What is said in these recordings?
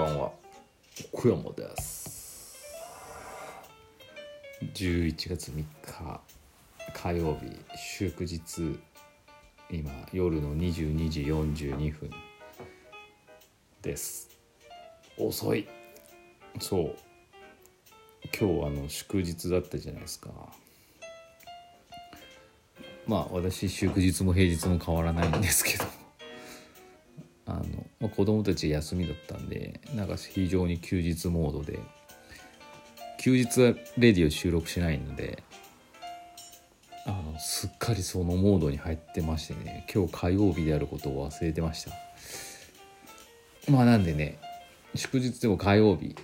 ばんは。小山です。11月3日火曜日祝日今夜の22時42分です。遅い。そう今日あの祝日だったじゃないですか。まあ私祝日も平日も変わらないんですけど子供たち休みだったんでなんか非常に休日モードで。休日はレディを収録しないのであのすっかりそのモードに入ってましてね今日火曜日であることを忘れてました。まあなんでね祝日でも火曜日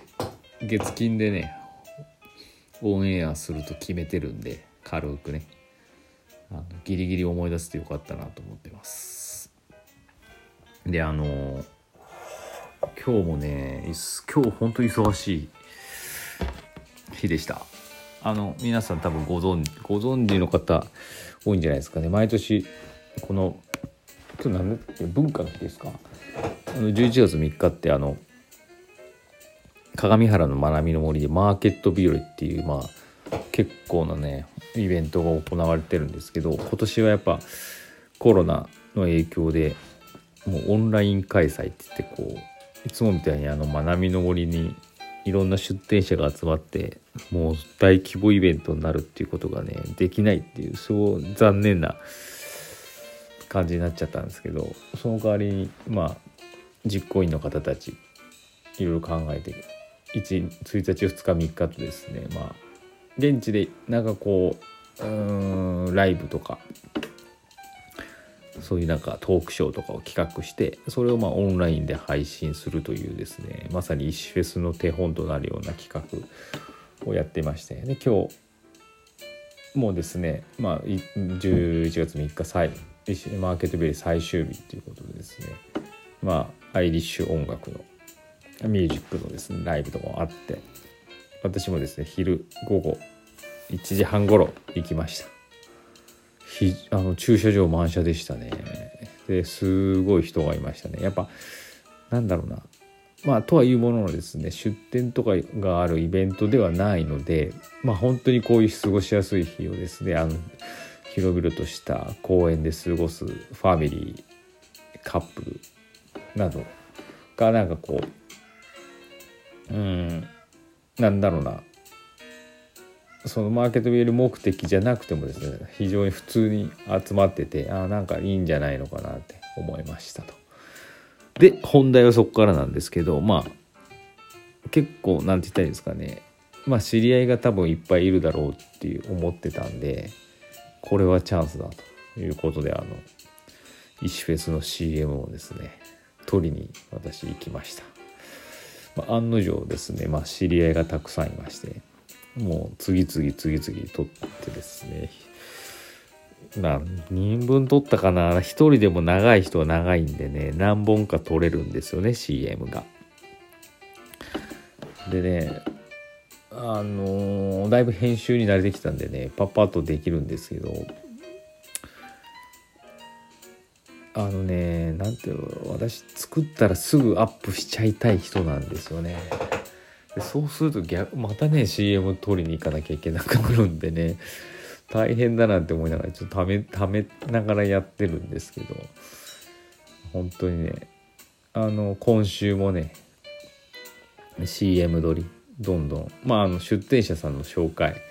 月金でねオンエアすると決めてるんで軽くねあのギリギリ思い出せてよかったなと思ってます。であの今日もね今日本当に忙しい日でした。あの皆さん多分ご存ご存知の方多いんじゃないですかね。毎年この今日何だっけ文化の日ですか？あの11月3日ってあの鏡原の学びの森でマーケット日和っていうまあ結構なねイベントが行われてるんですけど今年はやっぱコロナの影響でもうオンライン開催って言ってこういつもみたいにあの学びの森にいろんな出店者が集まってもう大規模イベントになるっていうことがねできないっていうそう残念な感じになっちゃったんですけどその代わりにまあ実行委員の方たちいろいろ考えて 1, 1日2日3日とですねまあ現地でなんかこううんライブとかそういうなんかトークショーとかを企画してそれをまあオンラインで配信するというですねまさに石フェスの手本となるような企画をやってましてで今日もうですねまあ11月3日最マーケットベリー最終日ということでですねまあアイリッシュ音楽のミュージックのですねライブとかもあって私もですね昼午後1時半頃行きました。ひあの駐車場満車でしたね。ですごい人がいましたね。やっぱなんだろうな。まあとはいうもののですね出店とかがあるイベントではないのでまあ本当にこういう過ごしやすい日をですねあの広々とした公園で過ごすファミリーカップルなどがなんかこううんなんだろうな。そのマーケットビル目的じゃなくてもですね非常に普通に集まっててあなんかいいんじゃないのかなって思いましたと。で本題はそこからなんですけどまあ結構何て言ったらいいんですかねまあ知り合いが多分いっぱいいるだろうっていう思ってたんでこれはチャンスだということであの石フェスの CM をですね撮りに私行きました。まあ、案の定ですね、まあ、知り合いがたくさんいましてもう次々次々取ってですね何人分取ったかな1人でも長い人は長いんでね何本か取れるんですよね CM が。でねあのー、だいぶ編集に慣れてきたんでねパッパッとできるんですけどあのねなんていうの私作ったらすぐアップしちゃいたい人なんですよね。でそうすると逆またね CM 撮りに行かなきゃいけなくなるんでね大変だなって思いながらちょっとためためながらやってるんですけど本当にねあの今週もね CM 撮りどんどんまああの出店者さんの紹介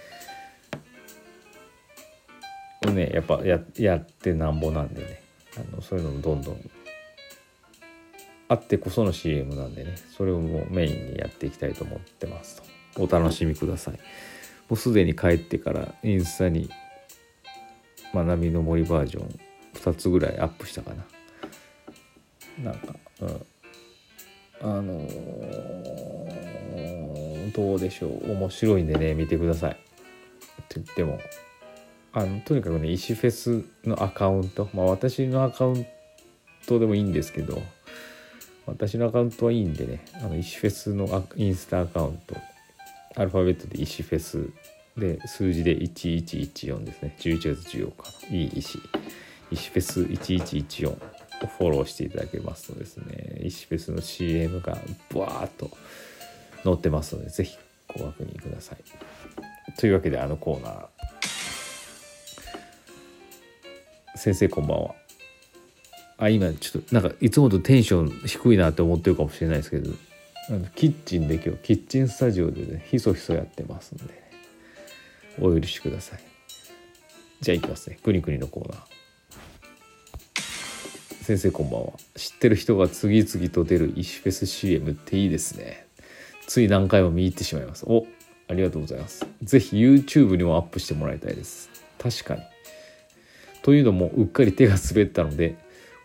をねやっぱややってなんぼなんでねあのそういうのもどんどんあってこその CM なんでねそれをもうメインにやっていきたいと思ってますと。お楽しみください。もうすでに帰ってからインスタに学びの森バージョン2つぐらいアップしたかな。なんかうん。あのー、どうでしょう。面白いんでね見てください。って言ってもあのとにかくね石フェスのアカウント。まあ私のアカウントでもいいんですけど私のアカウントはいいんでねあの石フェスのインスタアカウント。アルファベットで石フェスで数字で1114ですね。11月14日。いい石。石フェス1114フォローしていただけますとですね石フェスの CM がブワーッと載ってますのでぜひご確認ください。というわけであのコーナー。先生こんばんは。あ今ちょっとなんかいつもとテンション低いなって思ってるかもしれないですけどキッチンで今日キッチンスタジオでねひそひそやってますんで、ね、お許しください。じゃあいきますね。くにくにのコーナー。先生こんばんは。知ってる人が次々と出る石フェス CM っていいですね。つい何回も見入ってしまいます。おありがとうございます。ぜひ YouTube にもアップしてもらいたいです。確かに。というのもうっかり手が滑ったので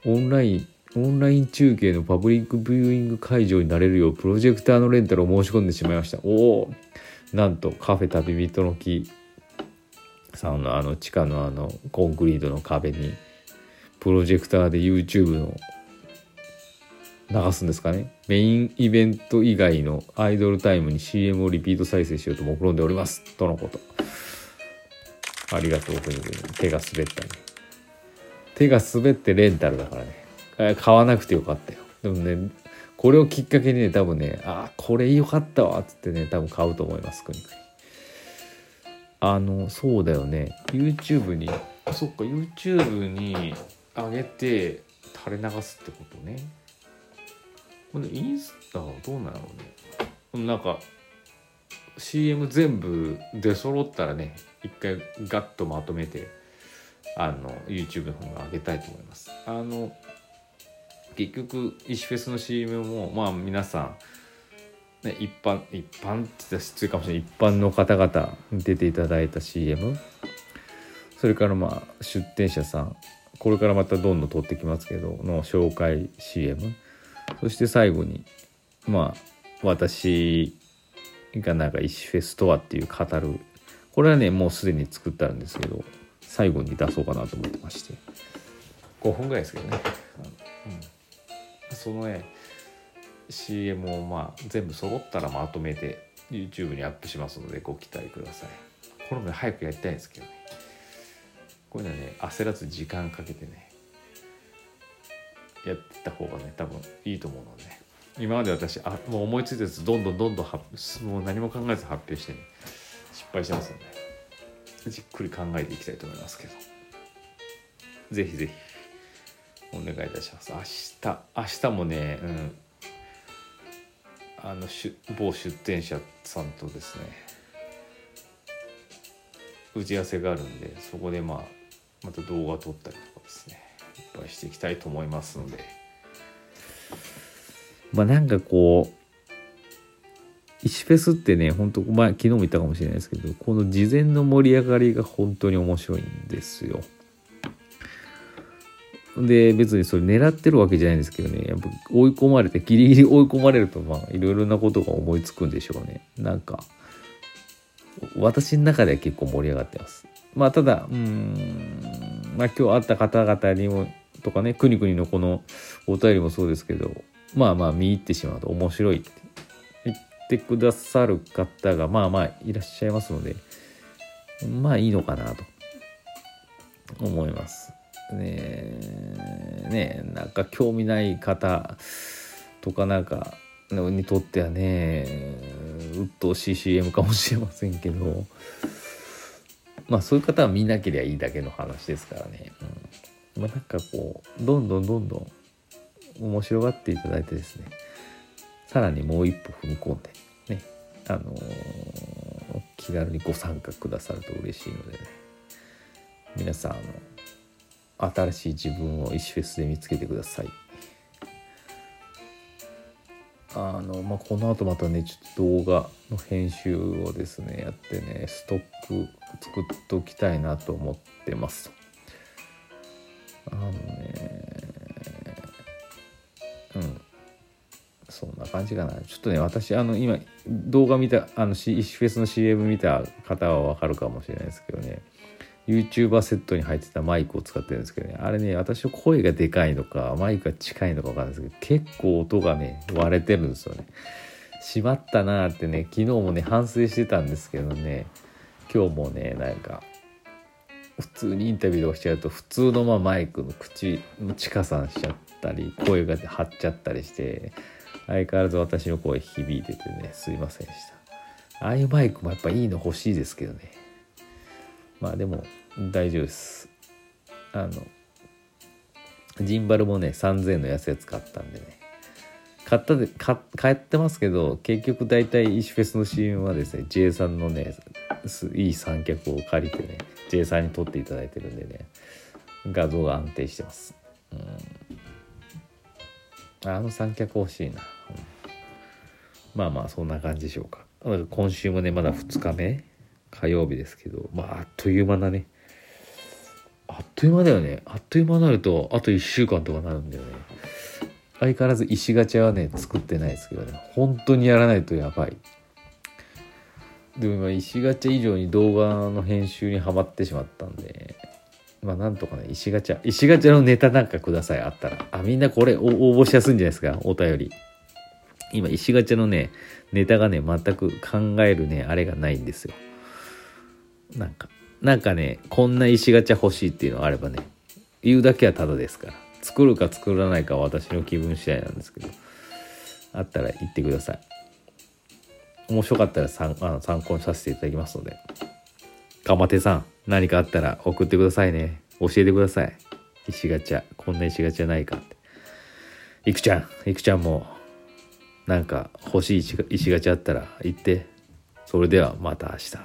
オンラインオンライン中継のパブリックビューイング会場になれるようプロジェクターのレンタルを申し込んでしまいました。おお。なんとカフェ旅人の木。さんのあの地下のあのコンクリートの壁にプロジェクターで YouTube の流すんですかね。メインイベント以外のアイドルタイムに CM をリピート再生しようと目論んでおります。とのこと。ありがとうくにくに手が滑ったね。手が滑ってレンタルだからね。買わなくてよかったよ。でもねこれをきっかけにね多分ねあこれよかったわっつってね多分買うと思いますくにくにあのそうだよね。YouTube に。そっか YouTube に上げて垂れ流すってことね。これインスタはどうなのね。なんか CM 全部出揃ったらね一回ガッとまとめて。あの YouTube の方に上げたいと思います。あの結局石フェスの CM もまあ皆さん、ね、一般一般って言ったら失礼かもしれない。一般の方々に出ていただいた CM それからまあ出店者さん。これからまたどんどん撮ってきますけどの紹介 CM そして最後にまあ私がなんか石フェスとはっていう語る。これはねもうすでに作ってあるんですけど。最後に出そうかなと思ってまして。5分ぐらいですけどね、うん、そのね CM をまあ全部揃ったらまとめて YouTube にアップしますのでご期待ください。これも早くやりたいんですけどね。こういうのはね焦らず時間かけてねやってた方がね多分いいと思うので、ね、今まで私あもう思いついたやつどんどんどんどんもう何も考えず発表してね失敗してますのでじっくり考えていきたいと思いますけど。ぜひぜひ。お願いいたします。明日明日もねうん。あの某出店者さんとですね。打ち合わせがあるんでそこでまあまた動画撮ったりとかですね。いっぱいしていきたいと思いますので。まあなんかこう石フェスってね本当まあ昨日も言ったかもしれないですけどこの事前の盛り上がりが本当に面白いんですよ。で別にそれ狙ってるわけじゃないんですけどねやっぱ追い込まれてギリギリ追い込まれるとまあいろいろなことが思いつくんでしょうねなんか私の中では結構盛り上がってますまあただうんまあ今日会った方々にもとかねくにくにのこのお便りもそうですけどまあまあ見入ってしまうと面白いってってくださる方がまあまあいらっしゃいますのでまあいいのかなと。思います。ねねなんか興味ない方とかなんかにとってはね鬱陶しい CM かもしれませんけどまあそういう方は見なければいいだけの話ですからね、うん。まあ、なんかこうどんどんどんどん面白がっていただいてですね。さらにもう一歩踏み込んでねあのー、気軽にご参加くださると嬉しいのでね皆さんあの新しい自分を石フェスで見つけてください。あの、まあ、この後またね、ちょっと動画の編集をですね、やってね、ストック作っておきたいなと思ってますと。あのね、感じかな。ちょっとね、私、あの、今、動画見た、あの、石フェスの CM 見た方はわかるかもしれないですけどね、YouTuber セットに入ってたマイクを使ってるんですけどね、あれね、私の声がでかいのか、マイクが近いのかわかんないですけど、結構音がね、割れてるんですよね。しまったなーってね、昨日もね、反省してたんですけどね、今日もね、なんか、普通にインタビューとかしちゃうと普通のまあマイクの口の近さんしちゃったり声が張っちゃったりして相変わらず私の声響いててねすいませんでした。ああいうマイクもやっぱいいの欲しいですけどね。まあでも大丈夫です。あのジンバルもね3000円の安いやつ買ったんでね。買ったで買ってますけど結局大体石フェスの CM はですね J さんのねいい三脚を借りてね J さんに撮っていただいてるんでね画像が安定してます。うん。あの三脚欲しいな、まあまあそんな感じでしょうか。今週もねまだ2日目火曜日ですけどまああっという間だね。あっという間だよね。あっという間になるとあと1週間とかなるんだよね。相変わらず石ガチャはね作ってないですけどね。本当にやらないとやばい。でも今石ガチャ以上に動画の編集にはまってしまったんでまあなんとかね石ガチャ石ガチャのネタなんかください。あったら。あみんなこれ応募しやすいんじゃないですか？お便り。今石ガチャのねネタがね全く考えるねあれがないんですよ。なんかなんかねこんな石ガチャ欲しいっていうのがあればね言うだけはただですから。作るか作らないかは私の気分次第なんですけどあったら言ってください。面白かったら参あの参考にさせていただきますので。かまてさん何かあったら送ってくださいね。教えてください。石ガチャこんな石ガチャないかって。いくちゃんいくちゃんもなんか欲しい石がちあったら行ってそれではまた明日。